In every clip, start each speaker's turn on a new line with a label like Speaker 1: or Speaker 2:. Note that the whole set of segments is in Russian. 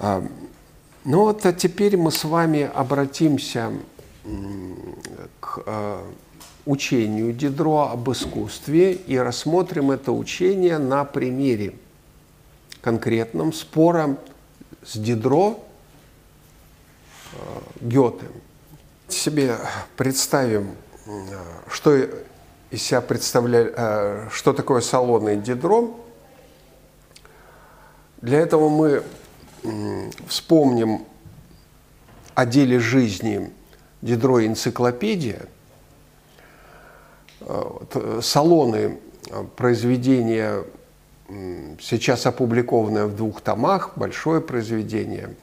Speaker 1: Ну вот а теперь мы с вами обратимся к а, учению Дидро об искусстве и рассмотрим это учение на примере конкретном спора с Дидро Гёте. Себе представим, что из себя представляет, что такое салонный Дидро. Для этого мы вспомним о деле жизни Дидро энциклопедия, э, салоны э, произведения, сейчас опубликованное в двух томах, большое произведение.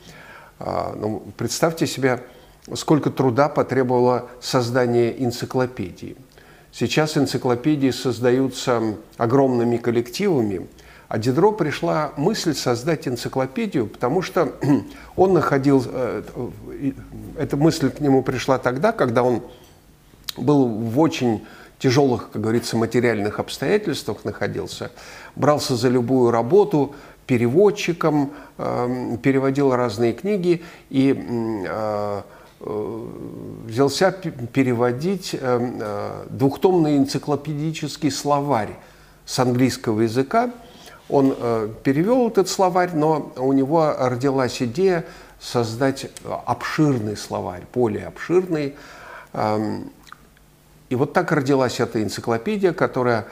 Speaker 1: А, ну, представьте себе, сколько труда потребовало создание энциклопедии. Сейчас энциклопедии создаются огромными коллективами – а Дидро пришла мысль создать энциклопедию, потому что он находил, э, эта мысль к нему пришла тогда, когда он был в очень тяжелых, как говорится, материальных обстоятельствах находился, брался за любую работу, переводчиком, э, переводил разные книги и э, взялся переводить двухтомный энциклопедический словарь с английского языка – он э, перевел этот словарь, но у него родилась идея создать обширный словарь, более обширный. Эм, и вот так родилась эта энциклопедия, которая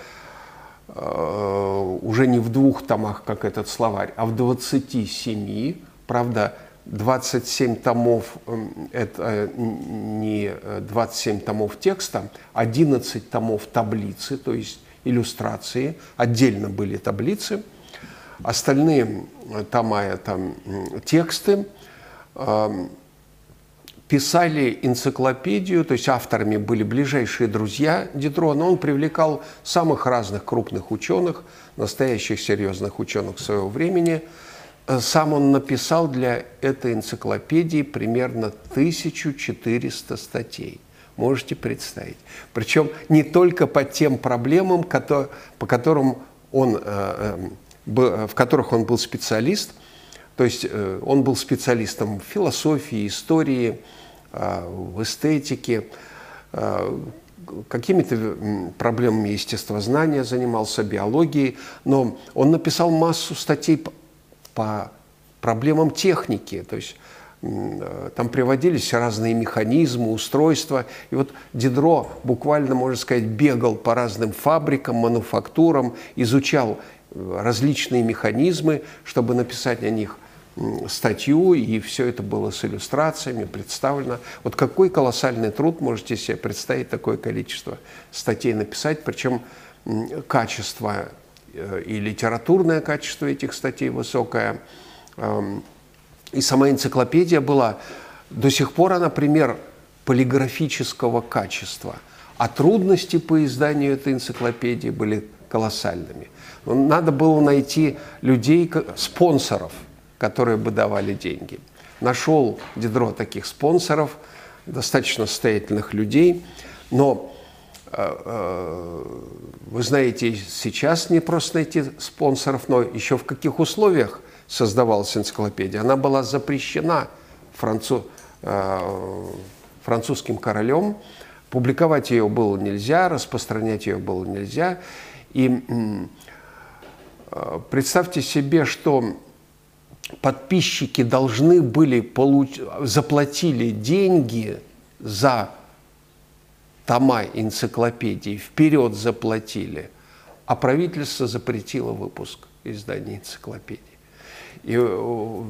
Speaker 1: э, уже не в двух томах, как этот словарь, а в 27. Правда, 27 томов эм, – это не 27 томов текста, 11 томов таблицы, то есть иллюстрации, отдельно были таблицы, остальные э, тома там тексты, эм, писали энциклопедию, то есть авторами были ближайшие друзья Дидрона. Он привлекал самых разных крупных ученых, настоящих серьезных ученых своего времени. Э, сам он написал для этой энциклопедии примерно 1400 статей – можете представить. Причем не только по тем проблемам, по которым он, э, э, в которых он был специалист, то есть э, он был специалистом в философии, истории, в эстетике, какими-то проблемами естествознания занимался, биологией, но он написал массу статей по проблемам техники, то есть там приводились разные механизмы, устройства. И вот Дидро буквально, можно сказать, бегал по разным фабрикам, мануфактурам, изучал э, различные механизмы, чтобы написать на них статью, и все это было с иллюстрациями представлено. Вот какой колоссальный труд, можете себе представить, такое количество статей написать, причем качество э, и литературное качество этих статей высокое, эм, и сама энциклопедия была, до сих пор она пример полиграфического качества. А трудности по изданию этой энциклопедии были колоссальными. Надо было найти людей, спонсоров, которые бы давали деньги. Нашел Дидро таких спонсоров, достаточно состоятельных людей, но э, э, вы знаете, сейчас не просто найти спонсоров, но еще в каких условиях – создавалась энциклопедия, она была запрещена францу, э, французским королем. Публиковать ее было нельзя, распространять ее было нельзя. И э, представьте себе, что подписчики должны были получ... заплатили деньги за тома энциклопедии, вперед заплатили, а правительство запретило выпуск издания энциклопедии. И э,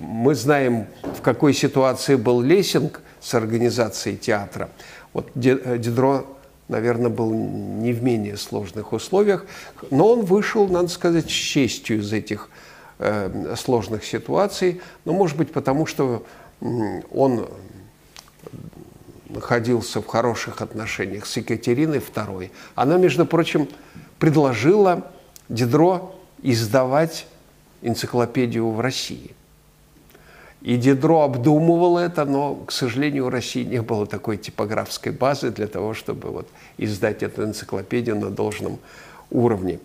Speaker 1: мы знаем, в какой ситуации был Лессинг с организацией театра. Вот э, Дидро, наверное, был не в менее сложных условиях, но он вышел, надо сказать, с честью из этих э, сложных ситуаций. Но, может быть, потому что он находился в хороших отношениях с Екатериной II. Она, между прочим, предложила Дидро издавать энциклопедию в России. И Дидро обдумывал это, но, к сожалению, у России не было такой типографской базы для того, чтобы вот издать эту энциклопедию на должном уровне.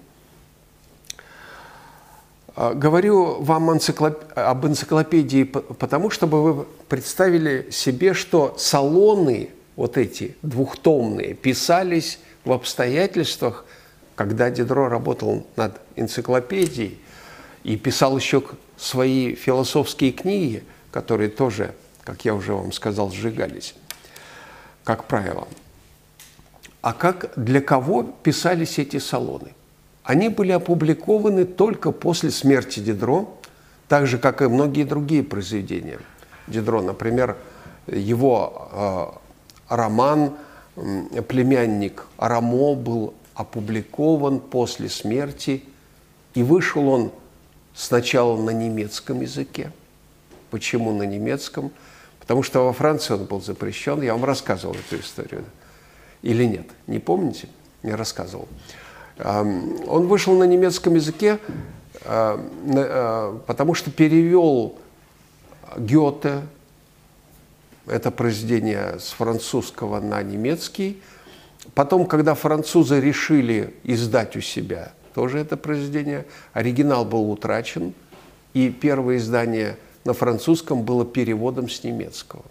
Speaker 1: А, говорю вам об энциклопедии потому, чтобы вы представили себе, что салоны вот эти двухтомные писались в обстоятельствах, когда Дидро работал над энциклопедией и писал еще свои философские книги, которые тоже, как я уже вам сказал, сжигались, как правило. А как для кого писались эти салоны? Они были опубликованы только после смерти Дидро, так же, как и многие другие произведения Дидро. Например, его э, роман «Племянник Рамо» был опубликован после смерти, и вышел он сначала на немецком языке. Почему на немецком? Потому что во Франции он был запрещен. Я вам рассказывал эту историю. Или нет? Не помните? Я рассказывал. Он вышел на немецком языке, э, потому что перевел Гёте, это произведение с французского на немецкий. Потом, когда французы решили издать у себя тоже это произведение, оригинал был утрачен, и первое издание на французском было переводом с немецкого.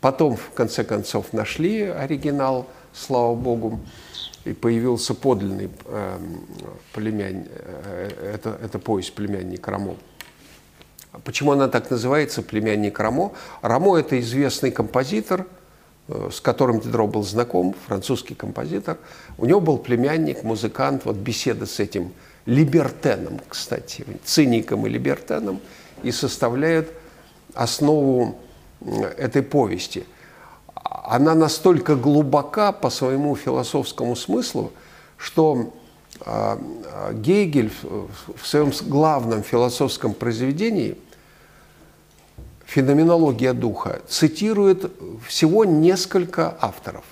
Speaker 1: Потом, в конце концов, нашли оригинал, слава богу и появился подлинный э, племянник, э, это, это повесть «Племянник Рамо». Почему она так называется, «Племянник Рамо»? Рамо – это известный композитор, с которым Дидро был знаком, французский композитор. У него был племянник, музыкант, вот беседа с этим либертеном, кстати, циником и либертеном, и составляет основу этой повести – она настолько глубока по своему философскому смыслу, что а, Гегель в своем главном философском произведении «Феноменология духа» цитирует всего несколько авторов.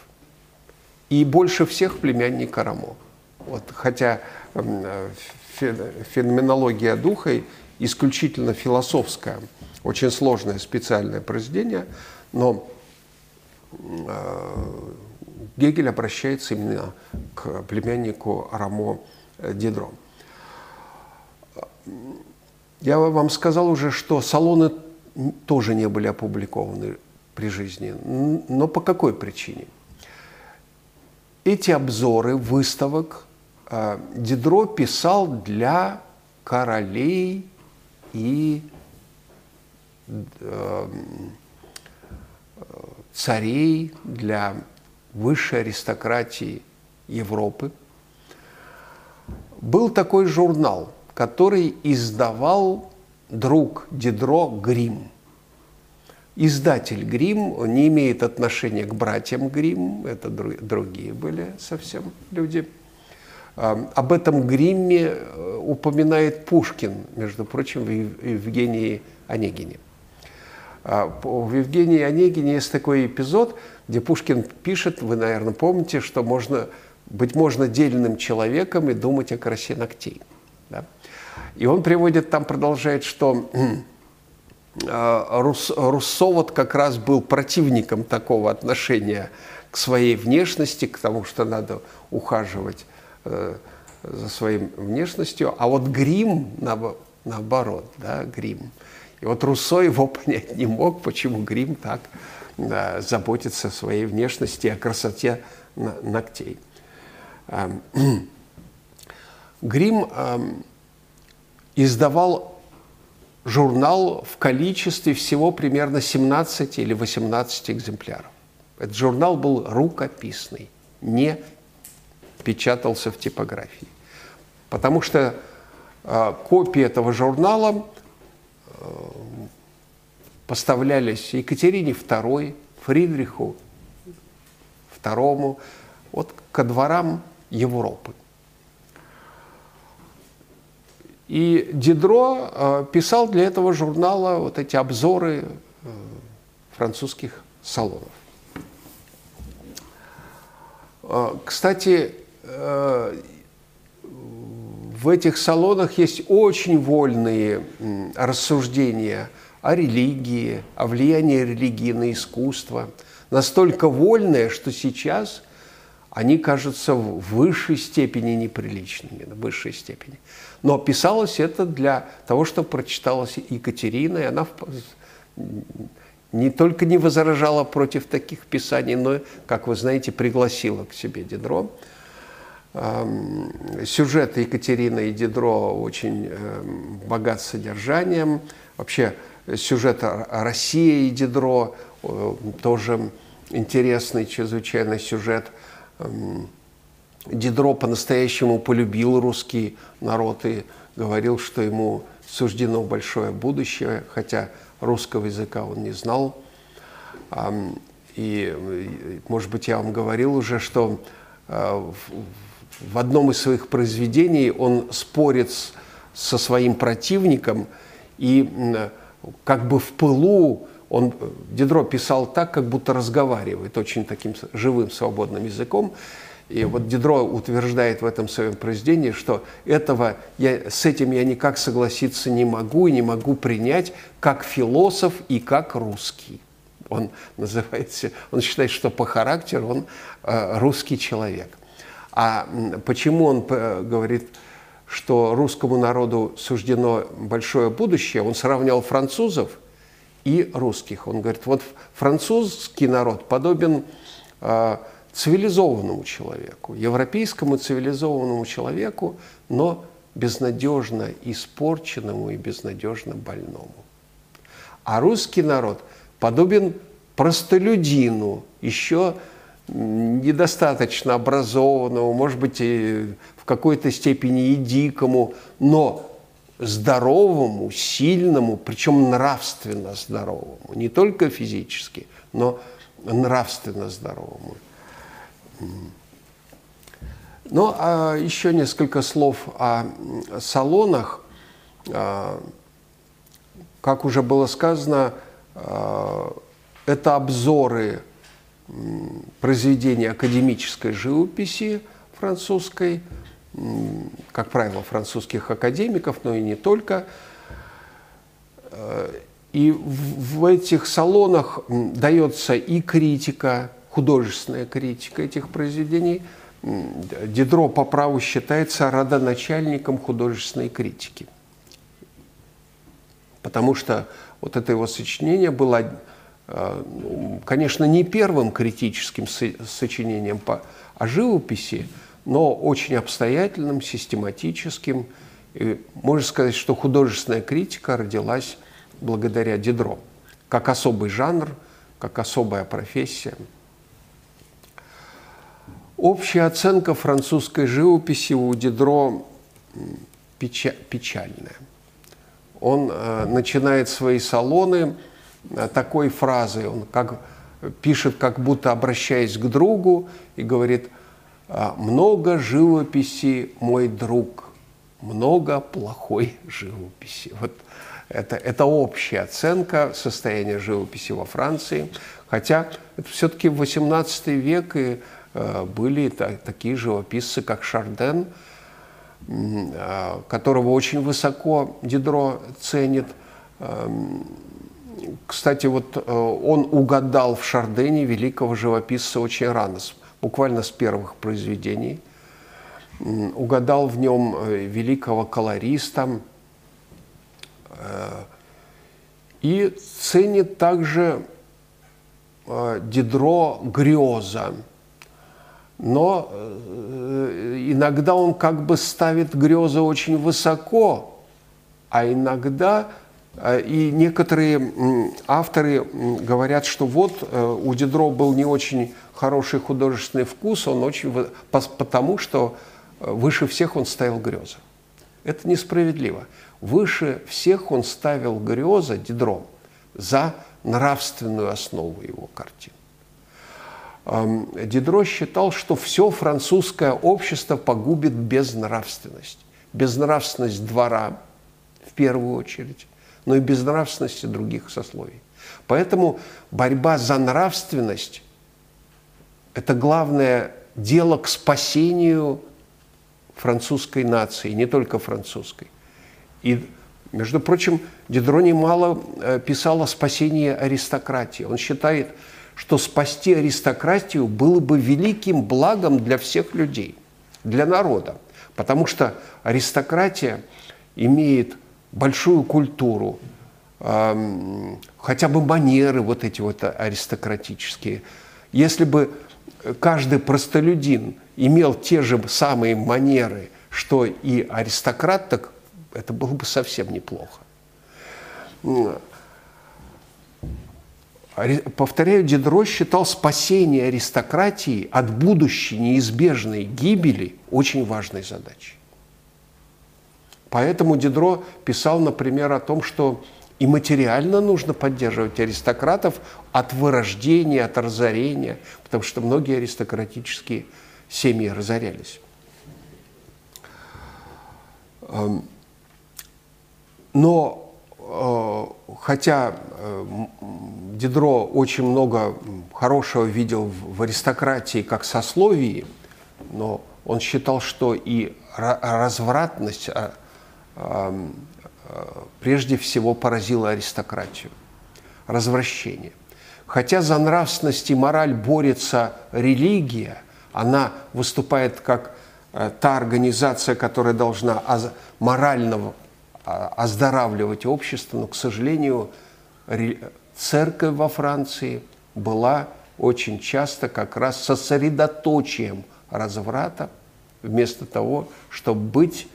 Speaker 1: И больше всех племянника Рамо. Вот, хотя феноменология духа исключительно философское, очень сложное специальное произведение, но Э, Гегель обращается именно к племяннику Рамо Дидро. Я вам сказал уже, что салоны тоже не были опубликованы при жизни. Но по какой причине? Эти обзоры выставок э, Дидро писал для королей и э, царей, для высшей аристократии Европы. Был такой журнал, который издавал друг Дидро Грим. Издатель Грим не имеет отношения к братьям Грим, это другие были совсем люди. Об этом Гримме э, упоминает Пушкин, между прочим, в Евгении Онегине. А, в Евгении Онегине есть такой эпизод, где Пушкин пишет, вы, наверное, помните, что можно быть можно дельным человеком и думать о красе ногтей. Да? И он приводит, там продолжает, что а, Руссо вот как раз был противником такого отношения к своей внешности, к тому, что надо ухаживать э, за своей внешностью, а вот грим наоборот, да, грим – и вот Руссо его понять не мог, почему грим так да, заботится о своей внешности, о красоте ногтей. Грим эм, издавал журнал в количестве всего примерно 17 или 18 экземпляров. Этот журнал был рукописный, не печатался в типографии. Потому что э, копии этого журнала поставлялись Екатерине II, Фридриху II, вот ко дворам Европы. И Дидро э, писал для этого журнала вот эти обзоры э, французских салонов. Э, кстати, в этих салонах есть очень вольные рассуждения о религии, о влиянии религии на искусство. Настолько вольные, что сейчас они кажутся в высшей степени неприличными, в высшей степени. Но писалось это для того, чтобы прочиталась Екатерина, и она не только не возражала против таких писаний, но, как вы знаете, пригласила к себе Дидро. Сюжет Екатерины и Дидро очень эм, богат содержанием. Вообще сюжет России и Дидро э, тоже интересный чрезвычайно сюжет. Дидро по-настоящему полюбил русский народ и говорил, что ему суждено большое будущее, хотя русского языка он не знал. И, может быть, я вам говорил уже, что э, в одном из своих произведений он спорит со своим противником и как бы в пылу он, Дидро писал так, как будто разговаривает, очень таким живым, свободным языком. И вот Дидро утверждает в этом своем произведении, что этого я, с этим я никак согласиться не могу и не могу принять как философ и как русский. Он называется, он считает, что по характеру он э, русский человек. А почему он э, говорит, что русскому народу суждено большое будущее? Он сравнял французов и русских. Он говорит, вот французский народ подобен э, цивилизованному человеку, европейскому цивилизованному человеку, но безнадежно испорченному и безнадежно больному. А русский народ подобен простолюдину, еще недостаточно образованному, может быть, и в какой-то степени и дикому, но здоровому, сильному, причем нравственно здоровому, не только физически, но нравственно здоровому. Ну, а еще несколько слов о салонах. А, как уже было сказано, а, это обзоры произведений академической живописи французской, как правило, французских академиков, но и не только. А, и в этих салонах дается и критика художественная критика этих произведений. Дидро по праву считается родоначальником художественной критики. Потому что вот это его сочинение было, э, ну, конечно, не первым критическим сочинением по, о живописи, но очень обстоятельным, систематическим. И можно сказать, что художественная критика родилась благодаря Дидро, как особый жанр, как особая профессия – Общая оценка французской живописи у Дидро печальная. Он э, начинает свои салоны э, такой фразой, он как, пишет, как будто обращаясь к другу, и говорит, «А, много живописи, мой друг, много плохой живописи. Вот это, это общая оценка состояния живописи во Франции, хотя это все-таки 18 век, и были такие живописцы, как Шарден, э, которого очень высоко Дидро ценит. Эм, кстати, вот э, он угадал в Шардене великого живописца очень рано, буквально с первых произведений. Угадал в нем великого колориста и ценит также Дидро Грёза – но э, иногда он как бы ставит грезы очень высоко, а иногда э, и некоторые авторы говорят, что вот э, у Дидро был не очень хороший художественный вкус, он очень потому, что выше всех он ставил грезы. Это несправедливо. Выше всех он ставил грезы Дидро за нравственную основу его картин. Дидро считал, что все французское общество погубит безнравственность. Безнравственность двора, в первую очередь, но и безнравственности других сословий. Поэтому борьба за нравственность – это главное дело к спасению французской нации, не только французской. И, между прочим, Дидро немало э, писал о спасении аристократии. Он считает, что спасти аристократию было бы великим благом для всех людей, для народа. Потому что аристократия имеет большую культуру, хотя бы манеры вот эти вот аристократические. Если бы каждый простолюдин имел те же самые манеры, что и аристократ, так это было бы совсем неплохо. Повторяю, Дидро считал спасение аристократии от будущей неизбежной гибели очень важной задачей. Поэтому Дидро писал, например, о том, что и материально нужно поддерживать аристократов от вырождения, от разорения, потому что многие аристократические семьи разорялись. Эм, но хотя э, Дидро очень много хорошего видел в аристократии как сословии, но он считал, что и развратность а, прежде всего поразила аристократию. Развращение. Хотя за нравственность и мораль борется религия, она выступает как э, та организация, которая должна морально а, оздоравливать общество, но, к сожалению, церковь во Франции была очень часто как раз сосредоточием разврата, вместо того, чтобы быть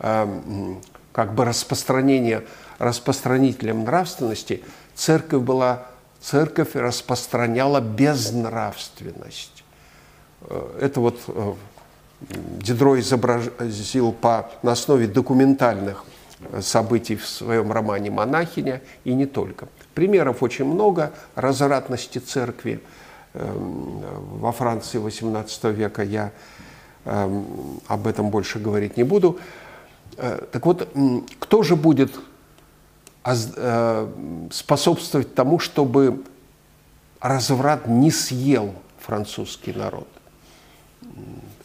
Speaker 1: эм, как бы распространение, распространителем нравственности, церковь была, церковь распространяла безнравственность. Э, это вот э, Дидро изобразил по, на основе документальных событий в своем романе «Монахиня» и не только. Примеров очень много развратности церкви эм, во Франции XVIII века. Я эм, об этом больше говорить не буду. Э, так вот, кто же будет э, способствовать тому, чтобы разврат не съел французский народ?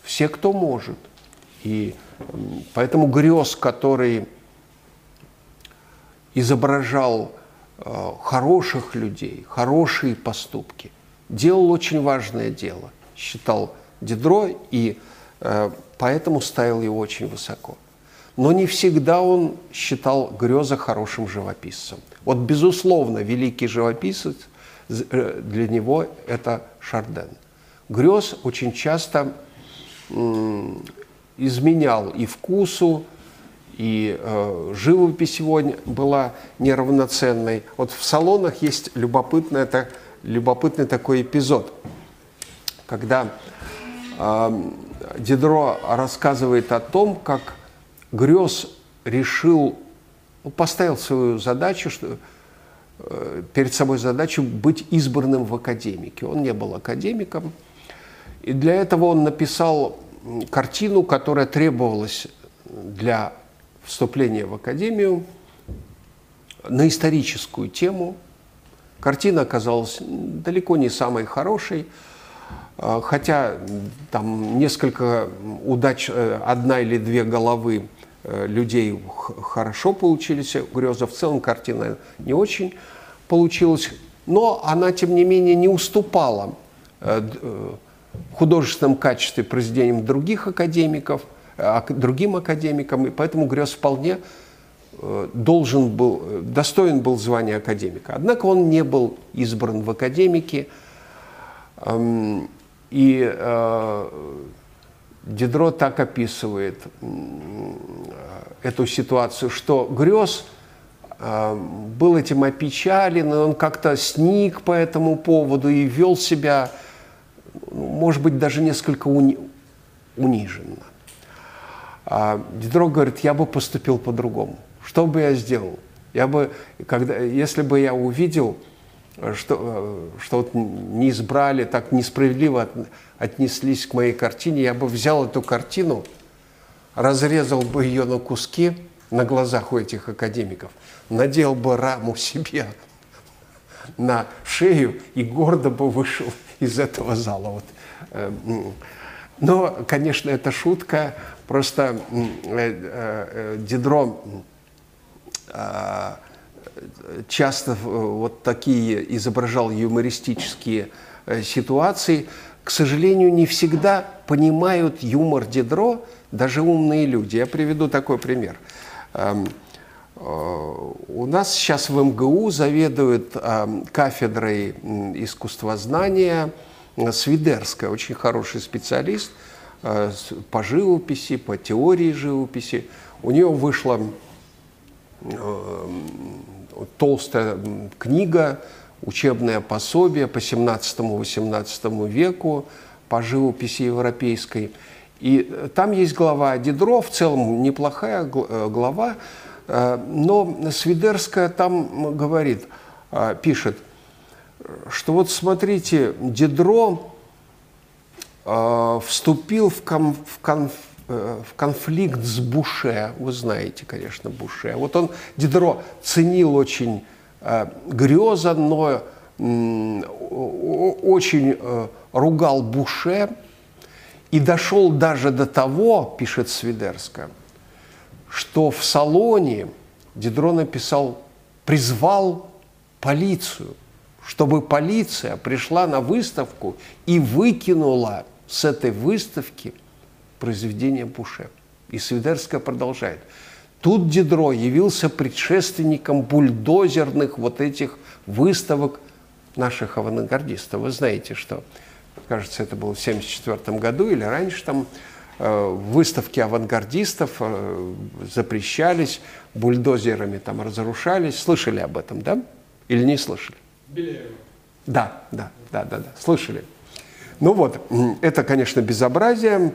Speaker 1: Все, кто может. И поэтому грез, который изображал э, хороших людей, хорошие поступки, делал очень важное дело, считал Дидро, и поэтому ставил его очень высоко но не всегда он считал Греза хорошим живописцем. Вот, безусловно, великий живописец э, для него – это Шарден. Грез очень часто изменял и вкусу, и э, живопись его была неравноценной. Вот в салонах есть любопытный, это, любопытный такой эпизод, когда э, Дидро рассказывает о том, как Грёз решил, ну, поставил свою задачу, что, э, перед собой задачу быть избранным в академике. Он не был академиком, и для этого он написал картину, которая требовалась для вступления в академию на историческую тему. Картина оказалась далеко не самой хорошей, э, хотя там несколько удач, э, одна или две головы Э, людей хорошо получились грезы. В целом картина не очень получилась, но она, тем не менее, не уступала э, э, в художественном качестве произведениям других академиков, другим академикам, и поэтому Грез вполне должен был, достоин был звания академика. Однако он не был избран в академике, эм, и Дидро так описывает эту ситуацию, что э, был этим опечален, и он как-то сник по этому поводу и вел себя, может быть, даже несколько уни униженно. А Дидро говорит, я бы поступил по-другому. Что бы я сделал? Я бы, когда, если бы я увидел, что, что вот не избрали, так несправедливо от, отнеслись к моей картине, я бы взял эту картину, разрезал бы ее на куски на глазах у этих академиков, надел бы раму себе на шею и гордо бы вышел из этого зала. Вот. Э, но, конечно, это шутка. Просто э, э, Дидро часто вот такие изображал юмористические ситуации, к сожалению, не всегда понимают юмор Дидро даже умные люди. Я приведу такой пример. Эм, у нас сейчас в МГУ заведует кафедрой искусствознания Свидерская, очень хороший специалист э, по живописи, по теории живописи. У нее вышла эм, толстая книга, учебное пособие по 17-18 веку по живописи европейской. И там есть глава Дидро, в целом неплохая э, глава, Э, но Свидерская там говорит, э, пишет, что вот смотрите, Дидро э, вступил в, кон, в, конф, в конфликт с Буше, вы знаете, конечно, Буше. Вот он, Дидро, ценил очень Греза, но очень ругал Буше. И дошел даже до того, пишет Свидерская, что в салоне Дидро написал, призвал полицию, чтобы полиция пришла на выставку и выкинула с этой выставки произведение Буше. И Свидерская продолжает. Тут Дидро явился предшественником бульдозерных вот этих выставок наших авангардистов. Вы знаете, что, кажется, это было в 1974 году или раньше там Э, выставки авангардистов э, запрещались, бульдозерами там разрушались. Слышали об этом, да? Или не слышали? Беляева. Да, да, да, да, да, слышали. Ну вот, это, конечно, безобразие.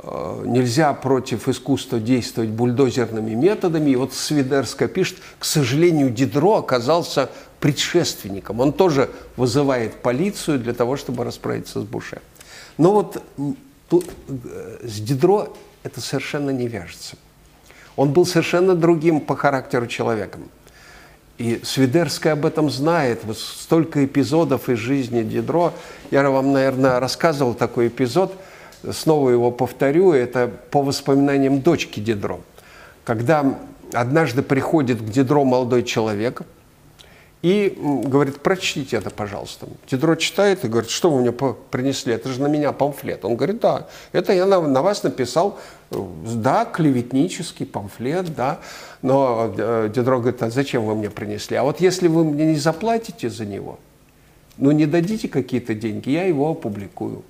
Speaker 1: Э, нельзя против искусства действовать бульдозерными методами. И вот Свидерская пишет, к сожалению, Дидро оказался предшественником. Он тоже вызывает полицию для того, чтобы расправиться с Буше. Но вот тут, э, с Дидро это совершенно не вяжется. Он был совершенно другим по характеру человеком. И Свидерская об этом знает. Вот столько эпизодов из жизни Дидро. Я вам, наверное, рассказывал такой эпизод. Снова его повторю. Это по воспоминаниям дочки Дидро. Когда однажды приходит к Дидро молодой человек – и говорит, прочтите это, пожалуйста. Дидро читает и говорит, что вы мне принесли, это же на меня памфлет. Он говорит, да, это я на, на вас написал, э, да, клеветнический памфлет, да. Но э, Дидро говорит, а зачем вы мне принесли? А вот если вы мне не заплатите за него, ну не дадите какие-то деньги, я его опубликую.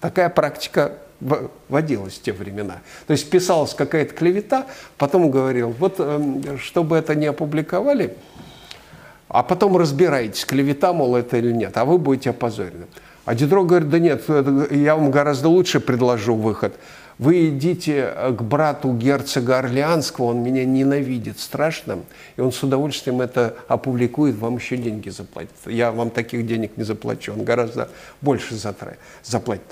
Speaker 1: Такая практика водилась в те времена. То есть писалась какая-то клевета, потом говорил, вот эм, чтобы это не опубликовали, а потом разбирайтесь, клевета, мол, это или нет, а вы будете опозорены. А Дидро говорит, да нет, я вам гораздо лучше предложу выход. Вы идите к брату герцога Орлеанского, он меня ненавидит страшно, и он с удовольствием это опубликует, вам еще деньги заплатит. Я вам таких денег не заплачу, он гораздо больше заплатит.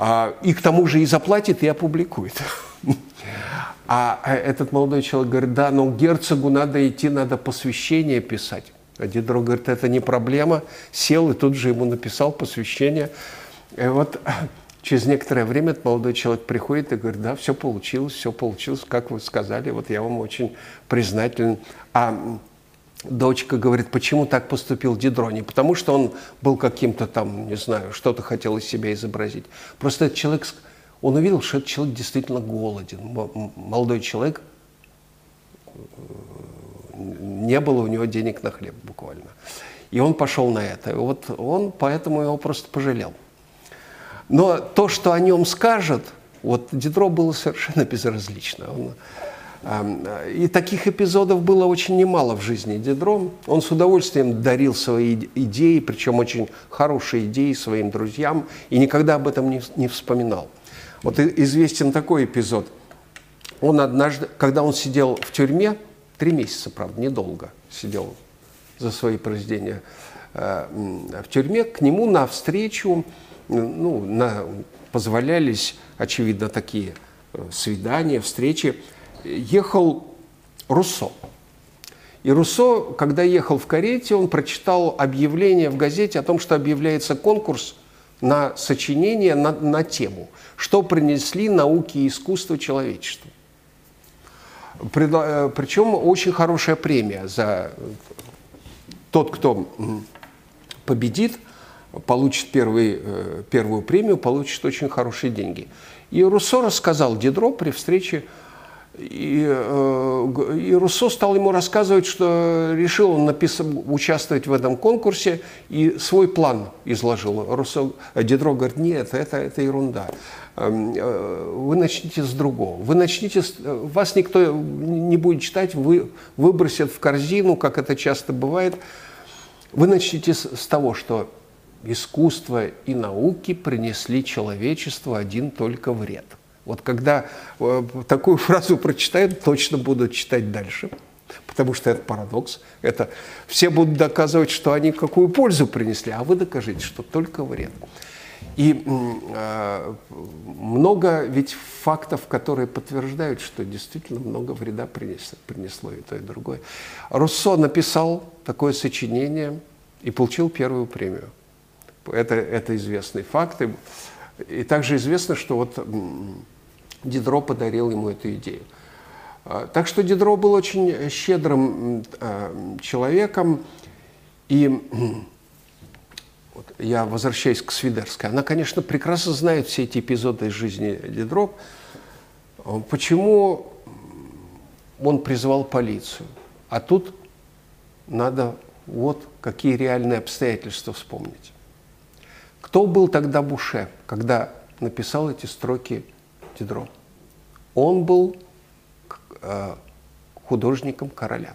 Speaker 1: А, и к тому же и заплатит, и опубликует. А этот молодой человек говорит, да, но герцогу надо идти, надо посвящение писать. А Дидро говорит, это не проблема. Сел и тут же ему написал посвящение. И вот через некоторое время этот молодой человек приходит и говорит, да, все получилось, все получилось, как вы сказали, вот я вам очень признателен. А дочка говорит, почему так поступил Дидро? Не потому, что он был каким-то там, не знаю, что-то хотел из себя изобразить. Просто этот человек он увидел, что этот человек действительно голоден. Молодой человек, не было у него денег на хлеб буквально. И он пошел на это. И вот он поэтому его просто пожалел. Но то, что о нем скажет, вот Дидро было совершенно безразлично. Он, и таких эпизодов было очень немало в жизни Дидро. Он с удовольствием дарил свои идеи, причем очень хорошие идеи своим друзьям, и никогда об этом не, не вспоминал. Вот известен такой эпизод. Он однажды, когда он сидел в тюрьме, три месяца, правда, недолго сидел за свои произведения э, в тюрьме, к нему на встречу ну, на, позволялись, очевидно, такие э, свидания, встречи, ехал Руссо. И Руссо, когда ехал в карете, он прочитал объявление в газете о том, что объявляется конкурс на сочинение на, на тему, что принесли науки и искусство человечеству. Причем очень хорошая премия за тот, кто победит, получит первый, первую премию, получит очень хорошие деньги. И Руссо рассказал Дидро при встрече и, э, и Руссо стал ему рассказывать, что решил он напис... участвовать в этом конкурсе и свой план изложил. Руссо, Дидро говорит, нет, это, это ерунда. Эм, э, вы начните с другого. Вы начните, с... вас никто не будет читать, вы выбросят в корзину, как это часто бывает. Вы начните с того, что искусство и науки принесли человечеству один только вред – вот когда э, такую фразу прочитают, точно будут читать дальше, потому что это парадокс. Это все будут доказывать, что они какую пользу принесли, а вы докажите, что только вред. И э, много ведь фактов, которые подтверждают, что действительно много вреда принесло, принесло и то, и другое. Руссо написал такое сочинение и получил первую премию. Это, это известный факт. И, и также известно, что вот Дидро подарил ему эту идею. А, так что Дидро был очень щедрым а, человеком. И вот я возвращаюсь к Свидерской. Она, конечно, прекрасно знает все эти эпизоды из жизни Дидро. Почему он призвал полицию? А тут надо вот какие реальные обстоятельства вспомнить. Кто был тогда Буше, когда написал эти строки Дидро. Он был э, художником короля.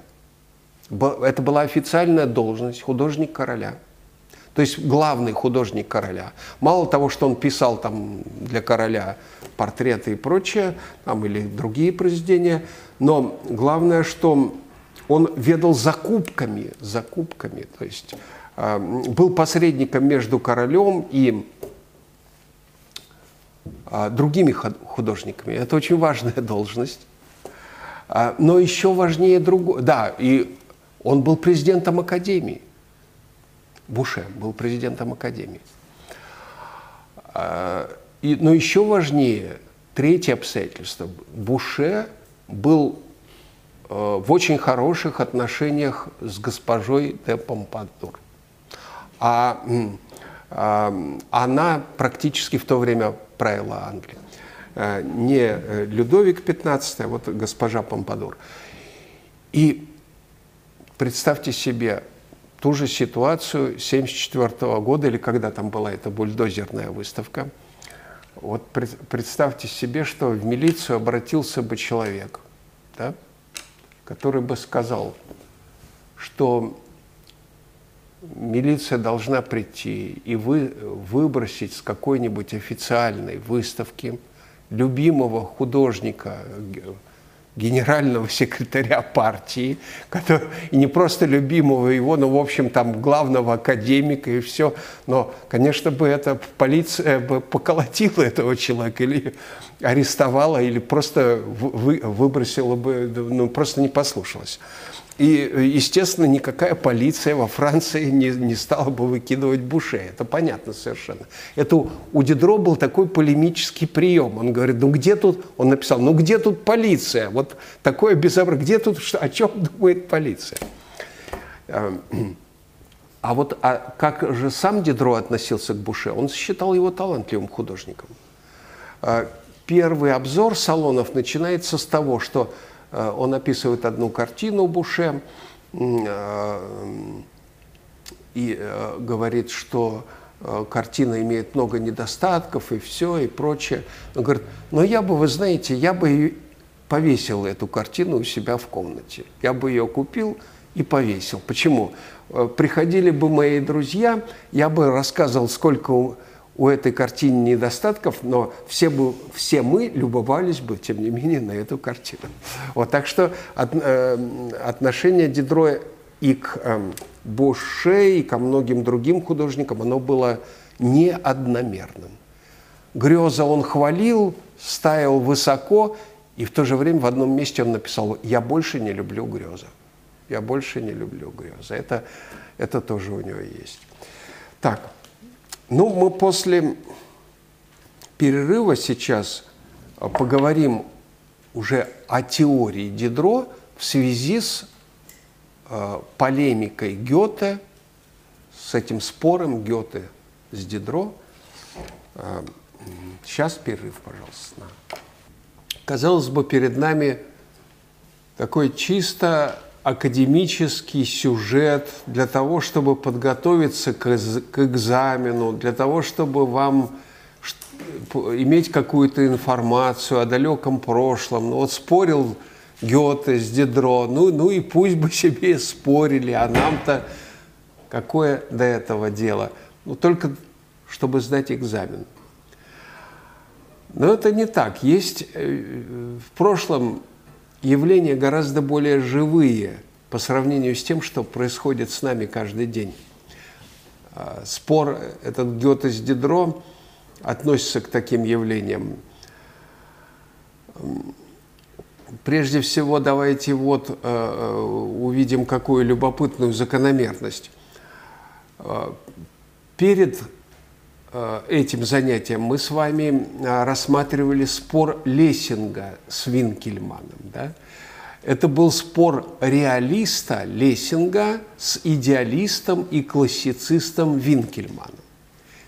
Speaker 1: Это была официальная должность, художник короля. То есть главный художник короля. Мало того, что он писал там для короля портреты и прочее, там, или другие произведения, но главное, что он ведал закупками, закупками, то есть э, был посредником между королем и другими художниками. Это очень важная должность. А, но еще важнее другое. Да, и он был президентом Академии. Буше был президентом Академии. А, и, но еще важнее, третье обстоятельство. Буше был в очень хороших отношениях с госпожой де Помпадур. А она практически в то время правила Англии. Э, не э, Людовик XV, а вот госпожа Помпадур. И представьте себе ту же ситуацию 1974 года, или когда там была эта бульдозерная выставка. Вот представьте себе, что в милицию обратился бы человек, да, который бы сказал, что милиция должна прийти и вы, выбросить с какой-нибудь официальной выставки любимого художника, генерального секретаря партии, который, и не просто любимого его, но, в общем, там главного академика и все. Но, конечно, бы эта полиция бы поколотила этого человека или арестовала, или просто вы, выбросила бы, ну, просто не послушалась. И, естественно, никакая полиция во Франции не, не стала бы выкидывать Буше. Это понятно совершенно. Это у Дидро был такой полемический прием. Он говорит, ну где тут, он написал, ну где тут полиция? Вот такое безобразие, где тут, о чем думает полиция? Эм, а вот а как же сам Дидро относился к Буше? Он считал его талантливым художником. Э, первый обзор салонов начинается с того, что он описывает одну картину Буше э, и э, говорит, что картина имеет много недостатков и все, и прочее. Он говорит, но я бы, вы знаете, я бы повесил эту картину у себя в комнате. Я бы ее купил и повесил. Почему? Приходили бы мои друзья, я бы рассказывал, сколько у этой картины недостатков, но все, бы, все мы любовались бы, тем не менее, на эту картину. Вот, так что от, э, отношение Дидро и к э, Боше, и ко многим другим художникам, оно было неодномерным. Греза он хвалил, ставил высоко, и в то же время в одном месте он написал «Я больше не люблю греза». «Я больше не люблю греза». Это, это тоже у него есть. Так, ну, мы после перерыва сейчас а, поговорим уже о теории Дидро в связи с э, полемикой Гёте, с этим спором Гёте с Дидро. Э, сейчас перерыв, пожалуйста. Казалось бы, перед нами такой чисто академический сюжет для того, чтобы подготовиться к, экзамену, для того, чтобы вам иметь какую-то информацию о далеком прошлом. Ну вот спорил Гёте с Дидро, ну, ну и пусть бы себе спорили, а нам-то какое до этого дело? Ну только чтобы сдать экзамен. Но это не так. Есть э, в прошлом явления гораздо более живые по сравнению с тем, что происходит с нами каждый день. А, спор этот Гёте с Дидро относится к таким явлениям. Прежде всего, давайте вот э, э, увидим какую любопытную закономерность. Э, перед этим занятием мы с вами э, рассматривали спор Лессинга с Винкельманом. Да? Это был спор реалиста Лессинга с идеалистом и классицистом Винкельманом.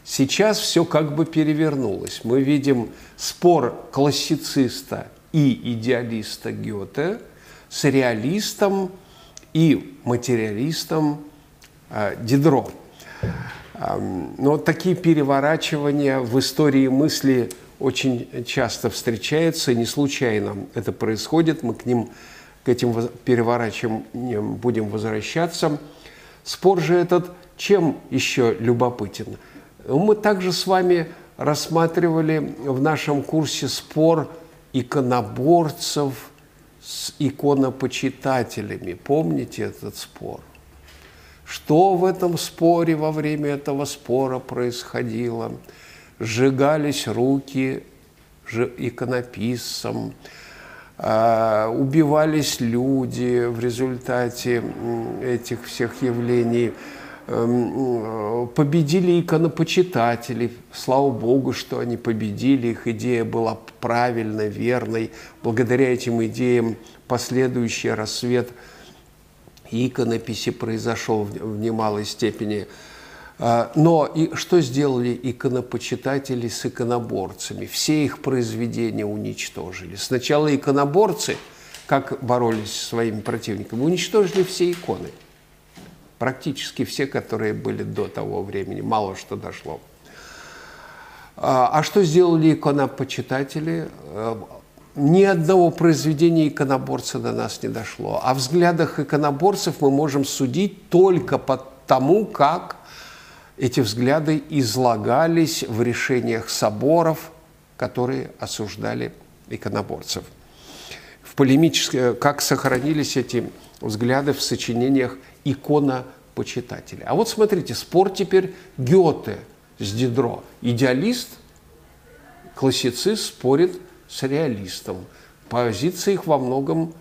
Speaker 1: Сейчас все как бы перевернулось. Мы видим спор классициста и идеалиста Гёте с реалистом и материалистом э, Дидро. Но такие переворачивания в истории мысли очень часто встречаются, не случайно это происходит. Мы к ним, к этим переворачиваниям будем возвращаться. Спор же этот чем еще любопытен – мы также с вами рассматривали в нашем курсе спор иконоборцев с иконопочитателями. Помните этот спор? Что в этом споре во время этого спора происходило? Сжигались руки иконописцам, а, убивались люди в результате этих всех явлений – Эм, победили иконопочитатели. Слава Богу, что они победили. Их идея была правильной, верной. Благодаря этим идеям последующий рассвет иконописи произошел в немалой степени. А, но и что сделали иконопочитатели с иконоборцами? Все их произведения уничтожили. Сначала иконоборцы, как боролись с своими противниками, уничтожили все иконы – Практически все, которые были до того времени, мало что дошло. А, а что сделали иконопочитатели? Ни одного произведения иконоборца до нас не дошло. О взглядах иконоборцев мы можем судить только по тому, как эти взгляды излагались в решениях соборов, которые осуждали иконоборцев. В полемической, как сохранились эти взгляды в сочинениях икона почитателей. А вот смотрите, спор теперь Гёте с Дидро. Идеалист, классицист спорит с реалистом. Позиции их во многом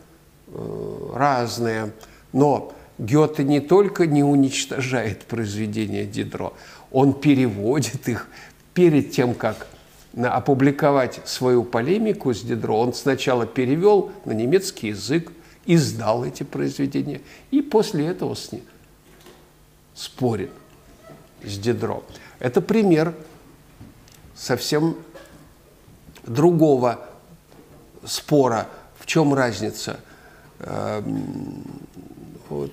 Speaker 1: э, разные. Но Гёте не только не уничтожает произведения Дидро, он переводит их перед тем, как опубликовать свою полемику с Дидро, он сначала перевел на немецкий язык, издал эти произведения, и после этого с ним спорит с Дидро. Это пример совсем другого спора. В чем разница? Эм,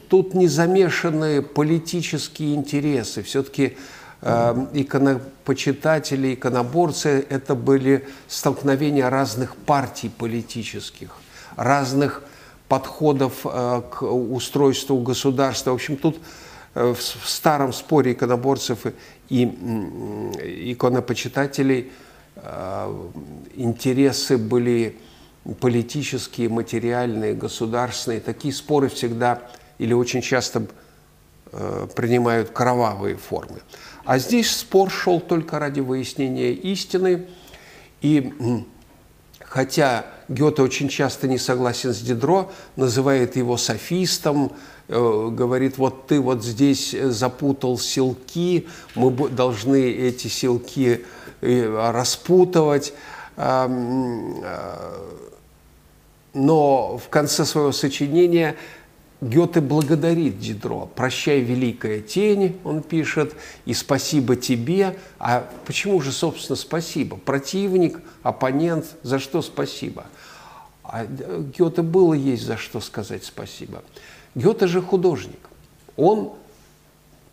Speaker 1: тут не замешаны политические интересы. Все-таки эм, иконопочитатели, иконоборцы – это были столкновения разных партий политических, разных подходов э, к устройству государства. В общем, тут э, в старом споре иконоборцев и иконопочитателей интересы были политические, материальные, государственные. Такие споры всегда или очень часто принимают кровавые формы. А здесь спор шел только ради выяснения истины. И хотя Гёте очень часто не согласен с Дидро, называет его софистом, э, говорит, вот ты вот здесь запутал силки, мы должны эти силки э, распутывать. Э, но в конце своего сочинения Гёте благодарит Дидро. «Прощай, великая тень», он пишет, «и спасибо тебе». А почему же, собственно, спасибо? Противник, оппонент, за что спасибо? А Гёте было есть за что сказать спасибо. Гёте же художник. Он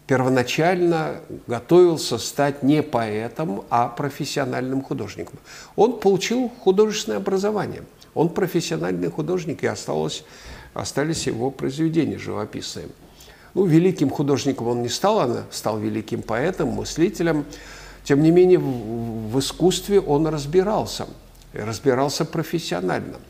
Speaker 1: первоначально готовился стать не поэтом, а профессиональным художником. Он получил художественное образование. Он профессиональный художник, и осталось, остались его произведения живописные. Ну, великим художником он не стал, он стал великим поэтом, мыслителем. Тем не менее, в, в искусстве он разбирался, разбирался профессионально –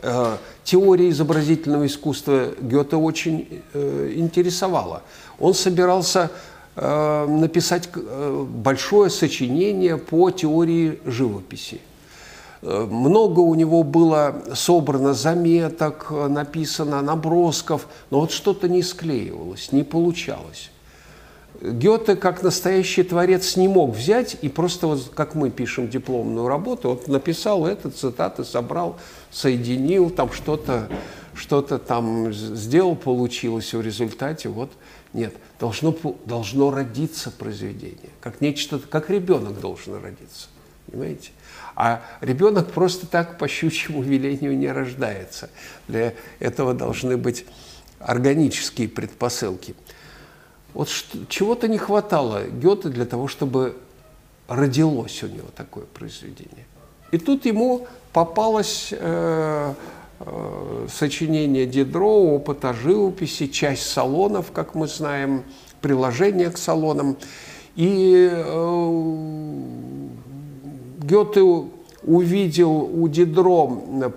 Speaker 1: Э, теория изобразительного искусства Гёте очень э, интересовала. Он собирался э, написать большое сочинение по теории живописи. Много у него было собрано заметок, написано набросков, но вот что-то не склеивалось, не получалось. Гёте, как настоящий творец, не мог взять и просто, вот, как мы пишем дипломную работу, вот написал это, цитаты собрал, соединил, там что-то что там сделал, получилось в результате, вот нет. Должно, должно родиться произведение, как нечто, как ребенок должен родиться, понимаете? А ребенок просто так по щучьему велению не рождается. Для этого должны быть органические предпосылки. Вот чего-то не хватало Гёте для того, чтобы родилось у него такое произведение. И тут ему попалось э, э, сочинение Дидро, опыт о живописи, часть салонов, как мы знаем, приложение к салонам. И э, Гёте увидел у Дидро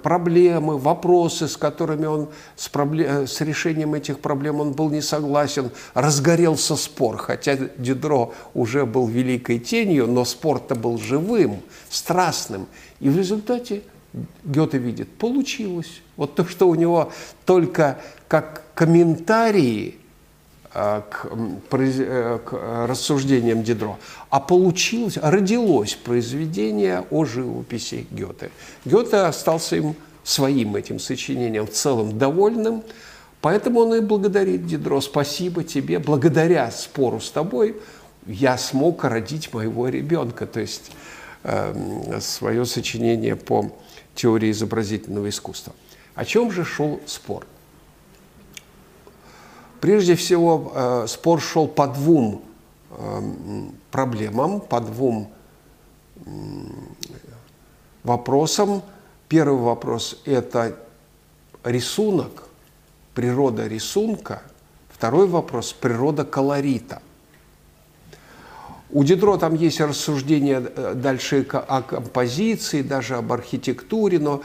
Speaker 1: проблемы, вопросы, с которыми он, с, проблем, с решением этих проблем он был не согласен, разгорелся спор, хотя Дидро уже был великой тенью, но спор-то был живым, страстным. И в результате Гёте видит, получилось. Вот то, что у него только как комментарии – Э, к, э, к рассуждениям Дидро, а получилось, родилось произведение о живописи Гёте. Гёте остался им своим этим сочинением в целом довольным, поэтому он и благодарит Дидро. Спасибо тебе, благодаря спору с тобой я смог родить моего ребенка, то есть э, свое сочинение по теории изобразительного искусства. О чем же шел спор? Прежде всего, э, спор шел по двум э, проблемам, по двум вопросам. Первый вопрос – это рисунок, природа рисунка. Второй вопрос – природа колорита. У Дидро там есть рассуждения э, дальше о композиции, даже об архитектуре, но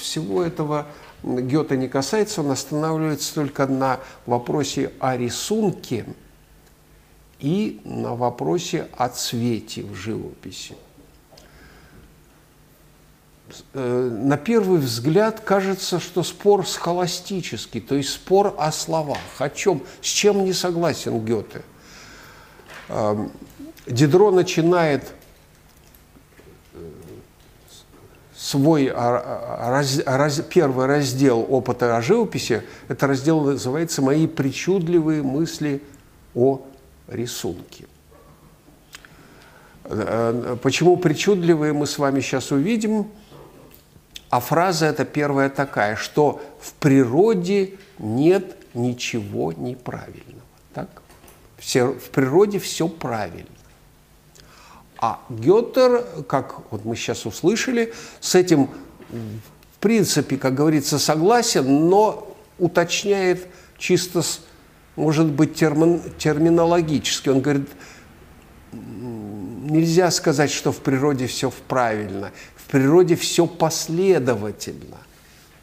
Speaker 1: всего этого Гёте не касается, он останавливается только на вопросе о рисунке и на вопросе о цвете в живописи. Э, на первый взгляд кажется, что спор схоластический, то есть спор о словах. О чем, с чем не согласен Гёте? Дидро начинает свой а, раз, раз, первый раздел опыта о живописи, это раздел называется «Мои причудливые мысли о рисунке». Э, почему причудливые, мы с вами сейчас увидим. А фраза эта первая такая, что в природе нет ничего неправильного. Так? Все, в природе все правильно. А Гетер, как вот мы сейчас услышали, с этим в принципе, как говорится, согласен, но уточняет чисто, может быть, термин, терминологически. Он говорит, нельзя сказать, что в природе все правильно. В природе все последовательно.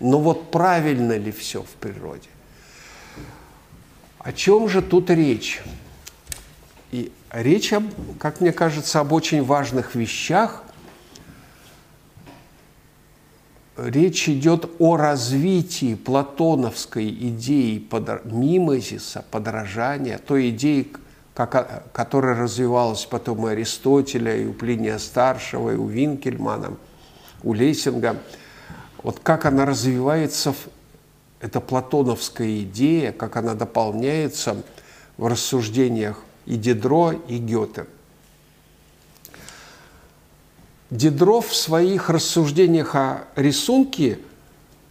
Speaker 1: Но вот правильно ли все в природе? О чем же тут речь? Речь, об, как мне кажется, об очень важных вещах. Речь идет о развитии платоновской идеи подор... мимесиса, подражания, той идеи, как, которая развивалась потом у Аристотеля, и у Плиния Старшего, и у Винкельмана, у Лессинга. вот как она развивается, эта платоновская идея, как она дополняется в рассуждениях и Дидро, и Гёте. Дидро в своих рассуждениях о рисунке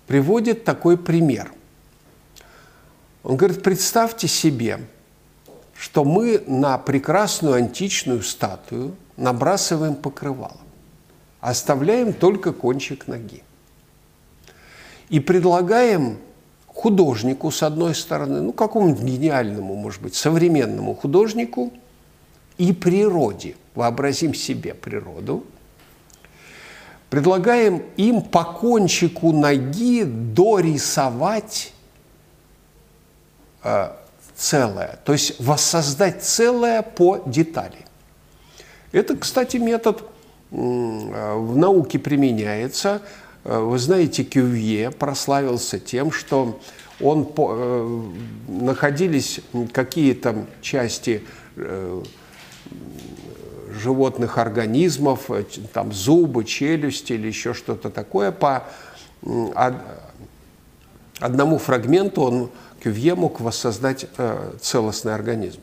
Speaker 1: приводит такой пример. Он говорит, представьте себе, что мы на прекрасную античную статую набрасываем покрывало, оставляем только кончик ноги. И предлагаем художнику, с одной стороны, ну, какому-нибудь гениальному, может быть, современному художнику и природе. Вообразим себе природу. Предлагаем им по кончику ноги дорисовать э, целое, то есть воссоздать целое по детали. Это, кстати, метод э, в науке применяется – вы знаете, Кювье прославился тем, что он по, э, находились какие-то части э, животных организмов, э, там зубы, челюсти или еще что-то такое, по од, одному фрагменту он Кювье мог воссоздать э, целостный организм.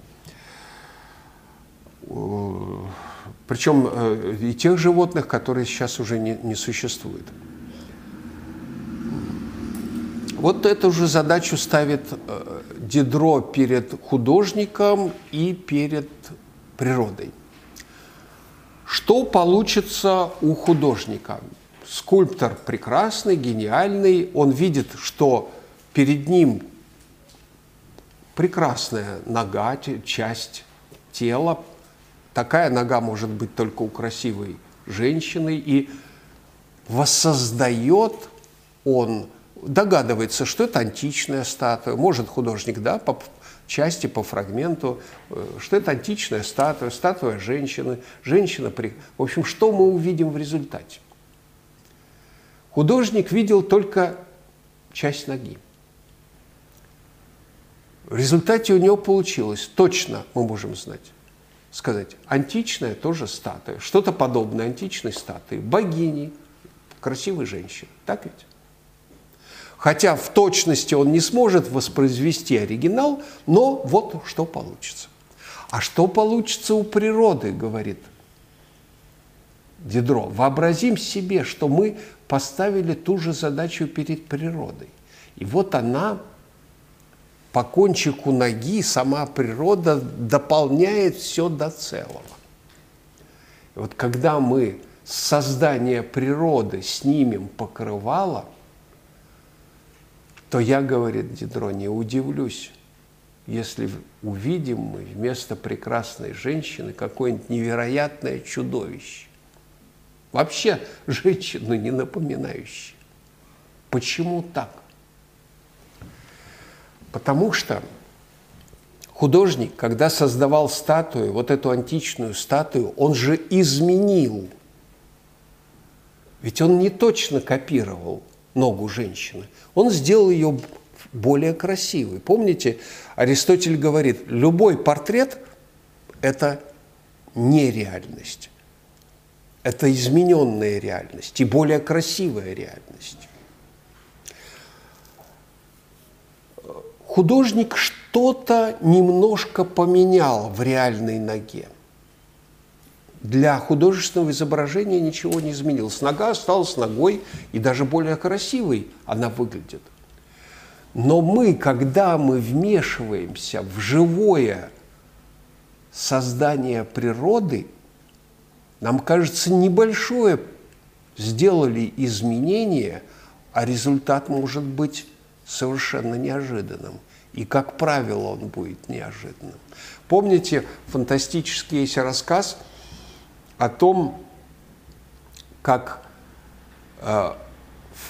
Speaker 1: Причем э, и тех животных, которые сейчас уже не, не существуют. Вот эту же задачу ставит э, Дидро перед художником и перед природой. Что получится у художника? Скульптор прекрасный, гениальный, он видит, что перед ним прекрасная нога, часть тела. Такая нога может быть только у красивой женщины. И воссоздает он догадывается, что это античная статуя, может художник, да, по части, по фрагменту, э, что это античная статуя, статуя женщины, женщина при... В общем, что мы увидим в результате? Художник видел только часть ноги. В результате у него получилось, точно мы можем знать, сказать, античная тоже статуя, что-то подобное античной статуи, богини, красивой женщины. Так ведь? Хотя в точности он не сможет воспроизвести оригинал, но вот что получится. А что получится у природы, говорит Дидро. Вообразим себе, что мы поставили ту же задачу перед природой. И вот она по кончику ноги, сама природа дополняет все до целого. И вот когда мы создание природы снимем покрывало – то я, говорит Дидро, не удивлюсь, если увидим мы вместо прекрасной женщины какое-нибудь невероятное чудовище. Вообще женщину не напоминающее. Почему так? Потому что художник, когда создавал статую, вот эту античную статую, он же изменил. Ведь он не точно копировал ногу женщины, он сделал ее более красивой. Помните, Аристотель говорит, любой портрет – это нереальность. Это измененная реальность и более красивая реальность. Художник что-то немножко поменял в реальной ноге для художественного изображения ничего не изменилось. Нога осталась ногой, и даже более красивой она выглядит. Но мы, когда мы вмешиваемся в живое создание природы, нам кажется, небольшое сделали изменение, а результат может быть совершенно неожиданным. И, как правило, он будет неожиданным. Помните фантастический есть рассказ – о том, как э,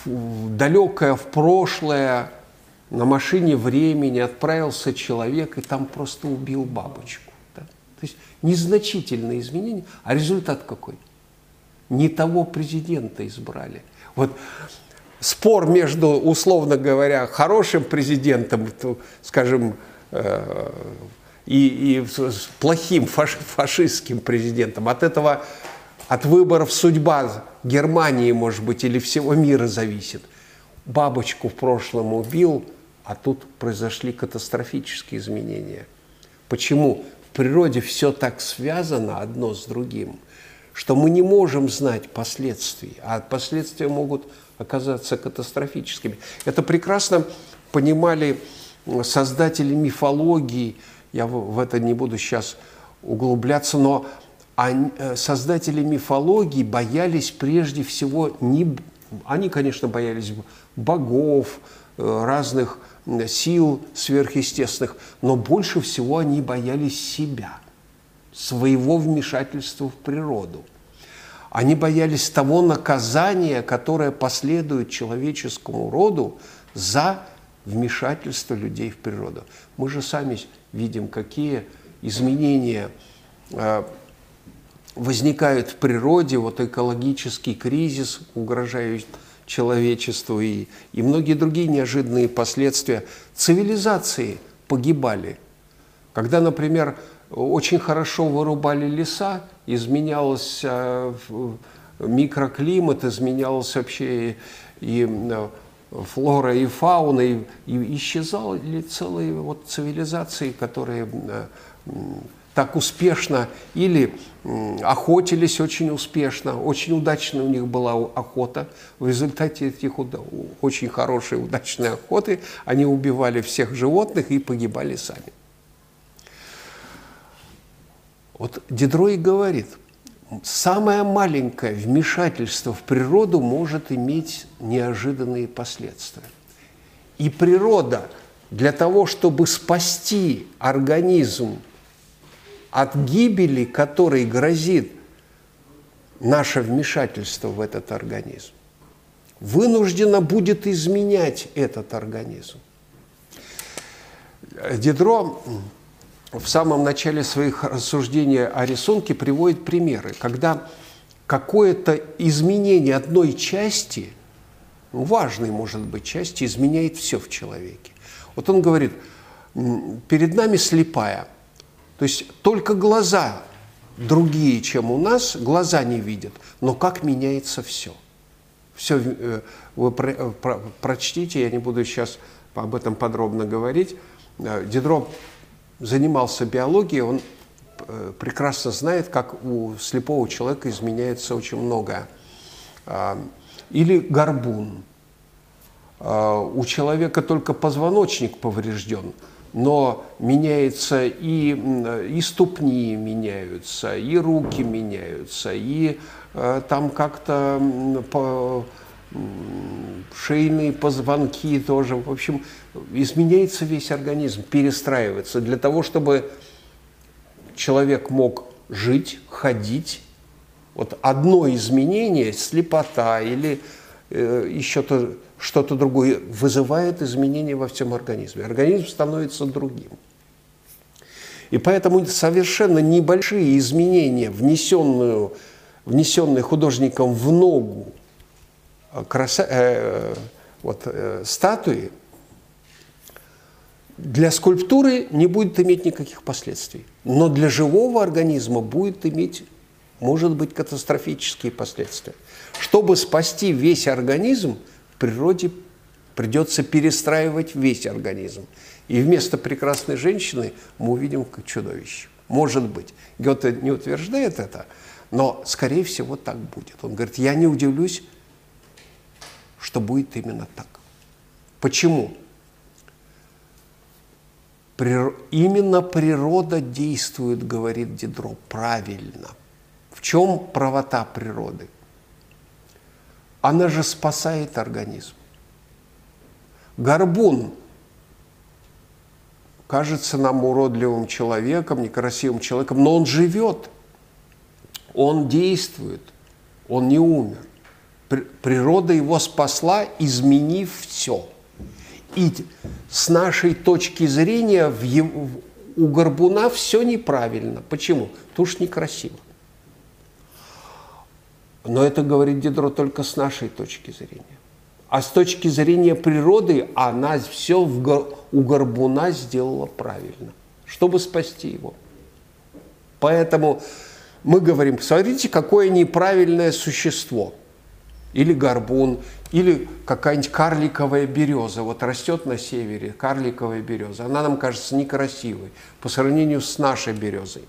Speaker 1: в, далекое в прошлое на машине времени отправился человек и там просто убил бабочку. Да? То есть незначительные изменения, а результат какой? Не того президента избрали. Вот спор между, условно говоря, хорошим президентом, скажем, э, и, и с плохим фаш, фашистским президентом. От этого от выборов судьба Германии, может быть, или всего мира зависит. Бабочку в прошлом убил, а тут произошли катастрофические изменения. Почему? В природе все так связано одно с другим, что мы не можем знать последствий, а последствия могут оказаться катастрофическими. Это прекрасно понимали создатели мифологии, я в это не буду сейчас углубляться, но они, э, создатели мифологии боялись прежде всего не... Они, конечно, боялись богов, э, разных сил сверхъестественных, но больше всего они боялись себя, своего вмешательства в природу. Они боялись того наказания, которое последует человеческому роду за вмешательство людей в природу. Мы же сами видим, какие изменения э, возникают в природе, вот экологический кризис угрожает человечеству и, и многие другие неожиданные последствия цивилизации погибали. Когда, например, очень хорошо вырубали леса, изменялся микроклимат, изменялся вообще и, и э, флора и фауна, и, и исчезали целые вот цивилизации, которые э, так успешно или охотились очень успешно, очень удачно у них была охота. В результате этих очень хорошей, удачной охоты они убивали всех животных и погибали сами. Вот Дидро и говорит, самое маленькое вмешательство в природу может иметь неожиданные последствия. И природа для того, чтобы спасти организм от гибели, которой грозит наше вмешательство в этот организм, вынуждена будет изменять этот организм. Дидро в самом начале своих рассуждений о рисунке приводит примеры, когда какое-то изменение одной части, важной, может быть, части, изменяет все в человеке. Вот он говорит, перед нами слепая – то есть только глаза другие, чем у нас, глаза не видят. Но как меняется все. Все э, вы про, про, прочтите, я не буду сейчас об этом подробно говорить. Э, Дидро занимался биологией, он э, прекрасно знает, как у слепого человека изменяется очень многое. А, или горбун. А, у человека только позвоночник поврежден – но меняется и, и ступни меняются, и руки меняются, и э, там как-то шейные позвонки тоже. В общем, изменяется весь организм, перестраивается для того, чтобы человек мог жить, ходить. Вот одно изменение, слепота или э, еще-то что-то другое вызывает изменения во всем организме. Организм становится другим. И поэтому совершенно небольшие изменения, внесенную, внесенные художником в ногу краса, э, вот, э, статуи, для скульптуры не будет иметь никаких последствий. Но для живого организма будет иметь, может быть, катастрофические последствия. Чтобы спасти весь организм – природе придется перестраивать весь организм. И вместо прекрасной женщины мы увидим чудовище. Может быть. Гёте не утверждает это, но, скорее всего, так будет. Он говорит, я не удивлюсь, что будет именно так. Почему? Прир... Именно природа действует, говорит Дидро, правильно. В чем правота природы? она же спасает организм. Горбун кажется нам уродливым человеком, некрасивым человеком, но он живет, он действует, он не умер. Природа его спасла, изменив все. И с нашей точки зрения в его, у горбуна все неправильно. Почему? Что некрасиво. Но это говорит Дидро только с нашей точки зрения. А с точки зрения природы она все в, у горбуна сделала правильно, чтобы спасти его. Поэтому мы говорим, посмотрите, какое неправильное существо. Или горбун, или какая-нибудь карликовая береза. Вот растет на севере карликовая береза. Она нам кажется некрасивой по сравнению с нашей березой.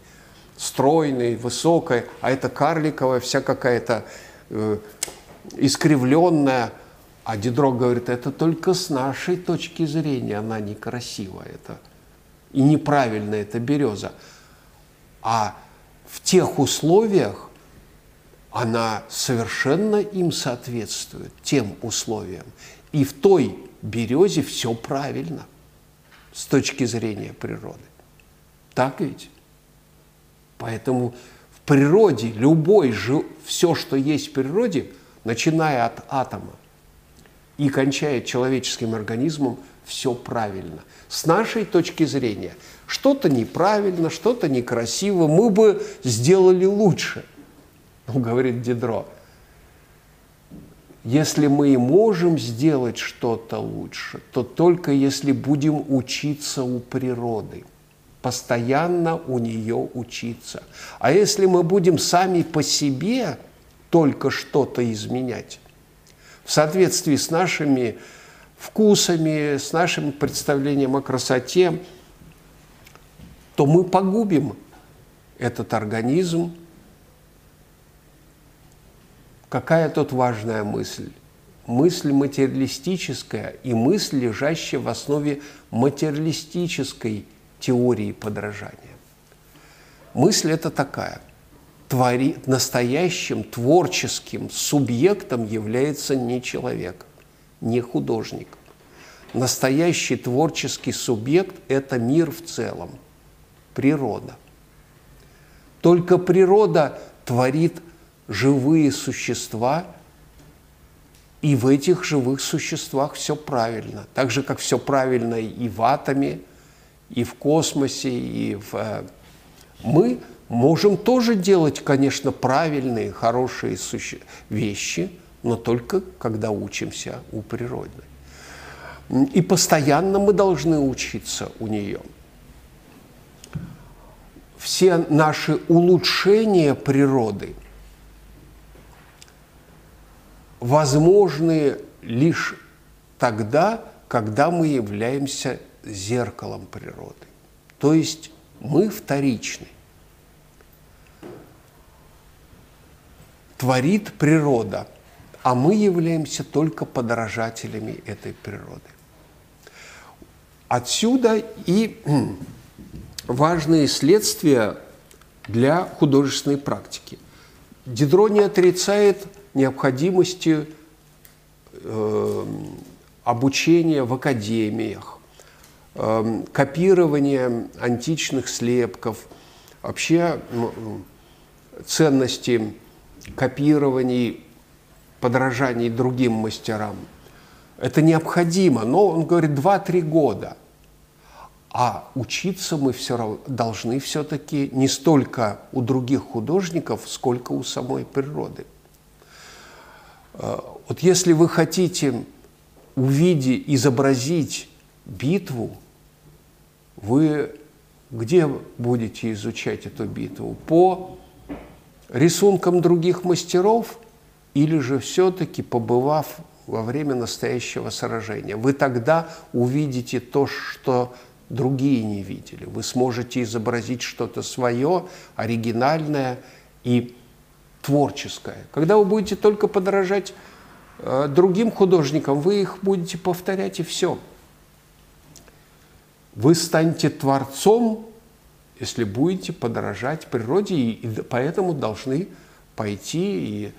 Speaker 1: Стройной, высокой, а это карликовая, вся какая-то э, искривленная. А Дидро говорит, это только с нашей точки зрения она некрасивая. Это и неправильная эта береза. А в тех условиях она совершенно им соответствует, тем условиям. И в той березе все правильно с точки зрения природы. Так ведь? Поэтому в природе любой, все, что есть в природе, начиная от атома и кончая человеческим организмом, все правильно. С нашей точки зрения – что-то неправильно, что-то некрасиво, мы бы сделали лучше. Ну, говорит Дидро, если мы и можем сделать что-то лучше, то только если будем учиться у природы, постоянно у нее учиться. А если мы будем сами по себе только что-то изменять, в соответствии с нашими вкусами, с нашим представлением о красоте, то мы погубим этот организм. Какая тут важная мысль? Мысль материалистическая и мысль, лежащая в основе материалистической теории подражания. Мысль это такая. Твори, настоящим творческим субъектом является не человек, не художник. Настоящий творческий субъект – это мир в целом – природа. Только природа творит живые существа, и в этих живых существах все правильно. Так же, как все правильно и в атоме, и в космосе, и в... Э, мы можем тоже делать, конечно, правильные, хорошие суще... вещи, но только когда учимся у природы. И постоянно мы должны учиться у нее – все наши улучшения природы возможны лишь тогда, когда мы являемся зеркалом природы. То есть мы вторичны. Творит природа, а мы являемся только подражателями этой природы. Отсюда и важные следствия для художественной практики. Дидро не отрицает необходимости э, обучения в академиях, э, копирования античных слепков, вообще э, ценности копирований, подражаний другим мастерам. Это необходимо, но он говорит 2-3 года – а учиться мы все равно должны все-таки не столько у других художников, сколько у самой природы. Э, вот если вы хотите увидеть, изобразить битву, вы где будете изучать эту битву? По рисункам других мастеров или же все-таки побывав во время настоящего сражения? Вы тогда увидите то, что другие не видели. Вы сможете изобразить что-то свое, оригинальное и творческое. Когда вы будете только подражать э, другим художникам, вы их будете повторять и все. Вы станете творцом, если будете подражать природе, и поэтому должны пойти и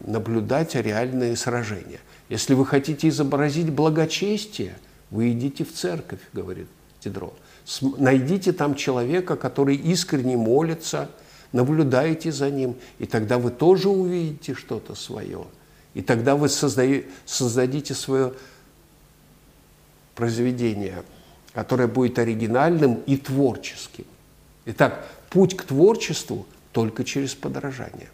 Speaker 1: наблюдать реальные сражения. Если вы хотите изобразить благочестие – вы идите в церковь, говорит Тедро. Найдите там человека, который искренне молится, наблюдайте за ним, и тогда вы тоже увидите что-то свое. И тогда вы создадите свое произведение, которое будет оригинальным и творческим. Итак, путь к творчеству только через подражание.